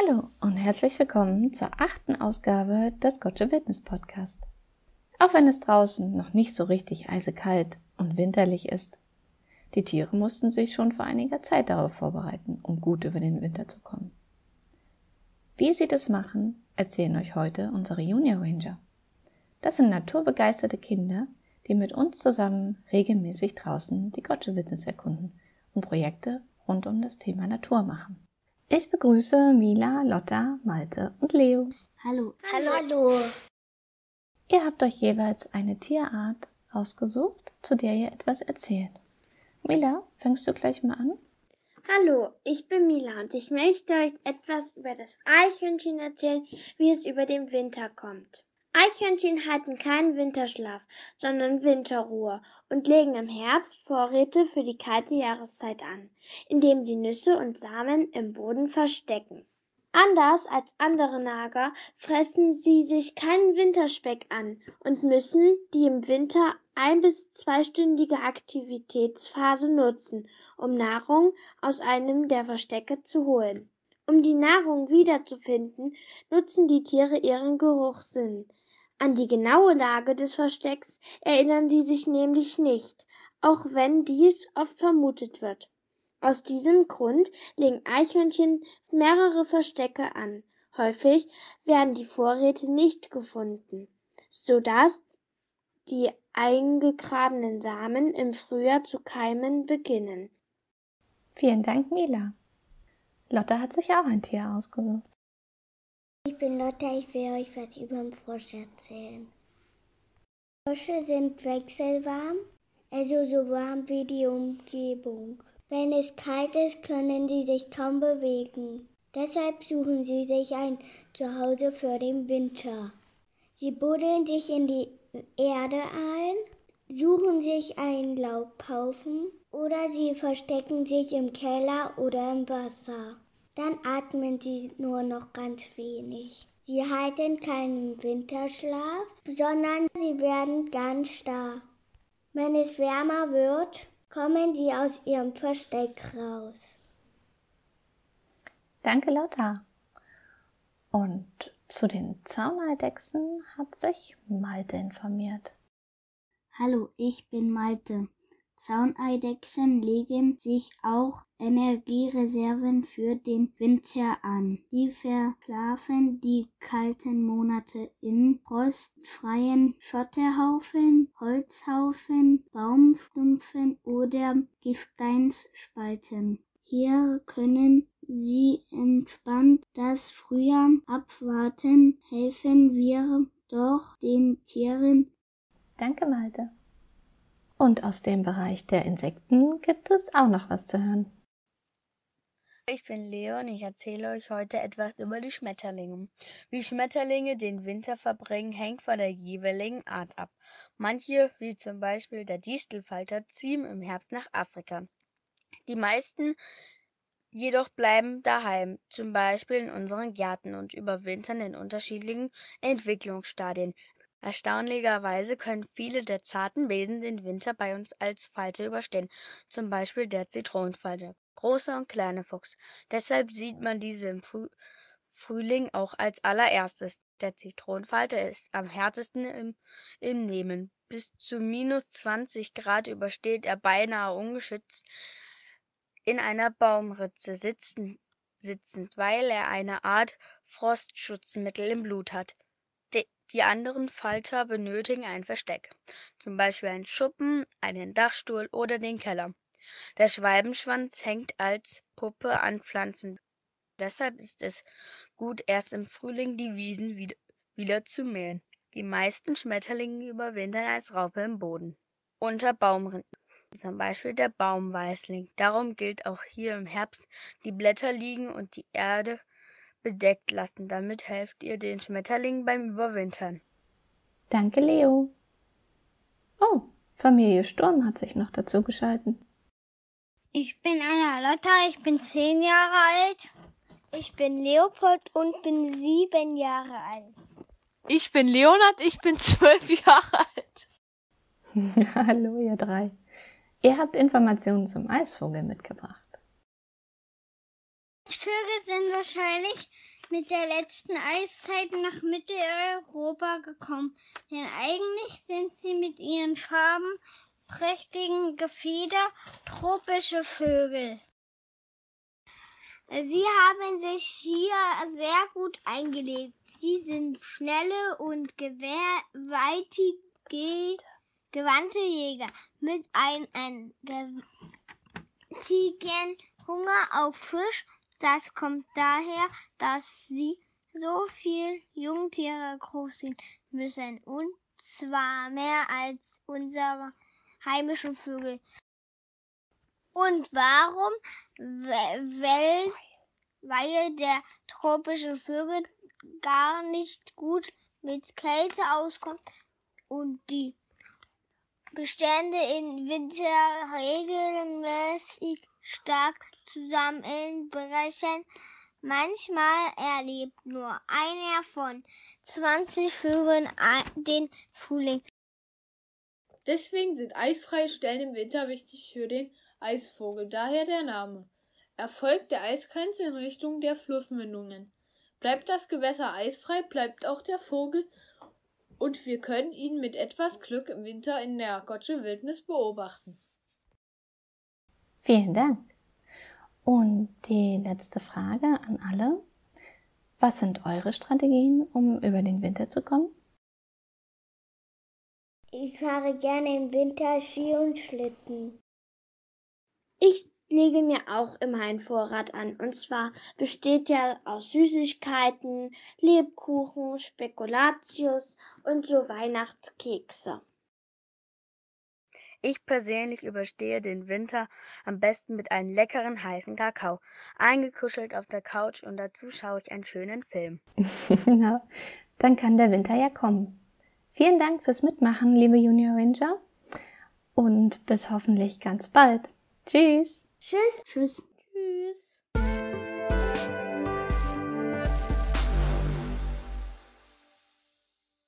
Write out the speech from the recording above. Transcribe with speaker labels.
Speaker 1: Hallo und herzlich willkommen zur achten Ausgabe des Gotcha Witness Podcast. Auch wenn es draußen noch nicht so richtig eisekalt und winterlich ist, die Tiere mussten sich schon vor einiger Zeit darauf vorbereiten, um gut über den Winter zu kommen. Wie sie das machen, erzählen euch heute unsere Junior Ranger. Das sind naturbegeisterte Kinder, die mit uns zusammen regelmäßig draußen die Gotcha Witness erkunden und Projekte rund um das Thema Natur machen. Ich begrüße Mila, Lotta, Malte und Leo.
Speaker 2: Hallo. Hallo. Hallo.
Speaker 1: Ihr habt euch jeweils eine Tierart ausgesucht, zu der ihr etwas erzählt. Mila, fängst du gleich mal an?
Speaker 2: Hallo, ich bin Mila und ich möchte euch etwas über das Eichhörnchen erzählen, wie es über den Winter kommt. Eichhörnchen halten keinen Winterschlaf, sondern Winterruhe und legen im Herbst Vorräte für die kalte Jahreszeit an, indem sie Nüsse und Samen im Boden verstecken. Anders als andere Nager fressen sie sich keinen Winterspeck an und müssen die im Winter ein- bis zweistündige Aktivitätsphase nutzen, um Nahrung aus einem der Verstecke zu holen. Um die Nahrung wiederzufinden, nutzen die Tiere ihren Geruchssinn. An die genaue Lage des Verstecks erinnern sie sich nämlich nicht, auch wenn dies oft vermutet wird. Aus diesem Grund legen Eichhörnchen mehrere Verstecke an. Häufig werden die Vorräte nicht gefunden, so dass die eingegrabenen Samen im Frühjahr zu keimen beginnen.
Speaker 1: Vielen Dank, Mila. Lotte hat sich auch ein Tier ausgesucht.
Speaker 3: Bin Lotta, ich will euch was über den Frosch erzählen. Frösche sind wechselwarm, also so warm wie die Umgebung. Wenn es kalt ist, können sie sich kaum bewegen. Deshalb suchen sie sich ein Zuhause für den Winter. Sie buddeln sich in die Erde ein, suchen sich einen Laubhaufen oder sie verstecken sich im Keller oder im Wasser dann atmen sie nur noch ganz wenig. Sie halten keinen Winterschlaf, sondern sie werden ganz starr. Wenn es wärmer wird, kommen sie aus ihrem Versteck raus.
Speaker 1: Danke, Lotta. Und zu den Zauneidechsen hat sich Malte informiert.
Speaker 4: Hallo, ich bin Malte. Zauneidechsen legen sich auch Energiereserven für den Winter an. Sie verschlafen die kalten Monate in frostfreien Schotterhaufen, Holzhaufen, Baumstumpfen oder Gesteinsspalten. Hier können sie entspannt das Frühjahr abwarten, helfen wir doch den Tieren.
Speaker 1: Danke, Malte. Und aus dem Bereich der Insekten gibt es auch noch was zu hören.
Speaker 5: Ich bin Leo und ich erzähle euch heute etwas über die Schmetterlinge. Wie Schmetterlinge den Winter verbringen, hängt von der jeweiligen Art ab. Manche, wie zum Beispiel der Distelfalter, ziehen im Herbst nach Afrika. Die meisten jedoch bleiben daheim, zum Beispiel in unseren Gärten und überwintern in unterschiedlichen Entwicklungsstadien. Erstaunlicherweise können viele der zarten Wesen den Winter bei uns als Falter überstehen, zum Beispiel der Zitronenfalter, großer und kleiner Fuchs. Deshalb sieht man diese im Früh Frühling auch als allererstes. Der Zitronenfalter ist am härtesten im, Nehmen. Bis zu minus 20 Grad übersteht er beinahe ungeschützt in einer Baumritze sitzen, sitzend, weil er eine Art Frostschutzmittel im Blut hat. Die anderen Falter benötigen ein Versteck, zum Beispiel einen Schuppen, einen Dachstuhl oder den Keller. Der Schwalbenschwanz hängt als Puppe an Pflanzen. Deshalb ist es gut, erst im Frühling die Wiesen wieder, zu mähen. Die meisten Schmetterlinge überwintern als Raupe im Boden. Unter Baumrinden, zum Beispiel der Baumweißling. Darum gilt auch hier im Herbst, die Blätter liegen und die Erde bedeckt lassen. Damit helft ihr den Schmetterlingen beim Überwintern.
Speaker 1: Danke, Leo. Oh, Familie Sturm hat sich noch dazu geschalten.
Speaker 6: Ich bin Anna Lotta, ich bin zehn Jahre alt. Ich bin Leopold und bin sieben Jahre alt.
Speaker 7: Ich bin Leonard, ich bin zwölf Jahre alt.
Speaker 1: Hallo, ihr drei. Ihr habt Informationen zum Eisvogel mitgebracht.
Speaker 6: Vögel sind wahrscheinlich mit der letzten Eiszeit nach Mitteleuropa gekommen, denn eigentlich sind sie mit ihren farbenprächtigen Gefieder tropische Vögel. Sie haben sich hier sehr gut eingelebt. Sie sind schnelle und gewaltige, gewandte Jäger mit einem gewaltigen Hunger auf Fisch. Das kommt daher, dass sie so viel Jungtiere großziehen müssen und zwar mehr als unsere heimischen Vögel. Und warum? Weil, weil der tropische Vögel gar nicht gut mit Kälte auskommt und die Bestände im Winter regelmäßig stark zusammenbrechen. Manchmal erlebt nur einer von 20 Vögeln den Frühling.
Speaker 8: Deswegen sind eisfreie Stellen im Winter wichtig für den Eisvogel, daher der Name. Er folgt der Eisgrenze in Richtung der Flussmündungen. Bleibt das Gewässer eisfrei, bleibt auch der Vogel und wir können ihn mit etwas Glück im Winter in der Gottsche Wildnis beobachten.
Speaker 1: Vielen Dank. Und die letzte Frage an alle. Was sind eure Strategien, um über den Winter zu kommen?
Speaker 3: Ich fahre gerne im Winter Ski und Schlitten.
Speaker 2: Ich lege mir auch immer einen Vorrat an. Und zwar besteht er aus Süßigkeiten, Lebkuchen, Spekulatius und so Weihnachtskekse.
Speaker 5: Ich persönlich überstehe den Winter am besten mit einem leckeren heißen Kakao, eingekuschelt auf der Couch und dazu schaue ich einen schönen Film.
Speaker 1: Na, dann kann der Winter ja kommen. Vielen Dank fürs Mitmachen, liebe Junior Ranger. Und bis hoffentlich ganz bald. Tschüss.
Speaker 2: Tschüss.
Speaker 4: Tschüss.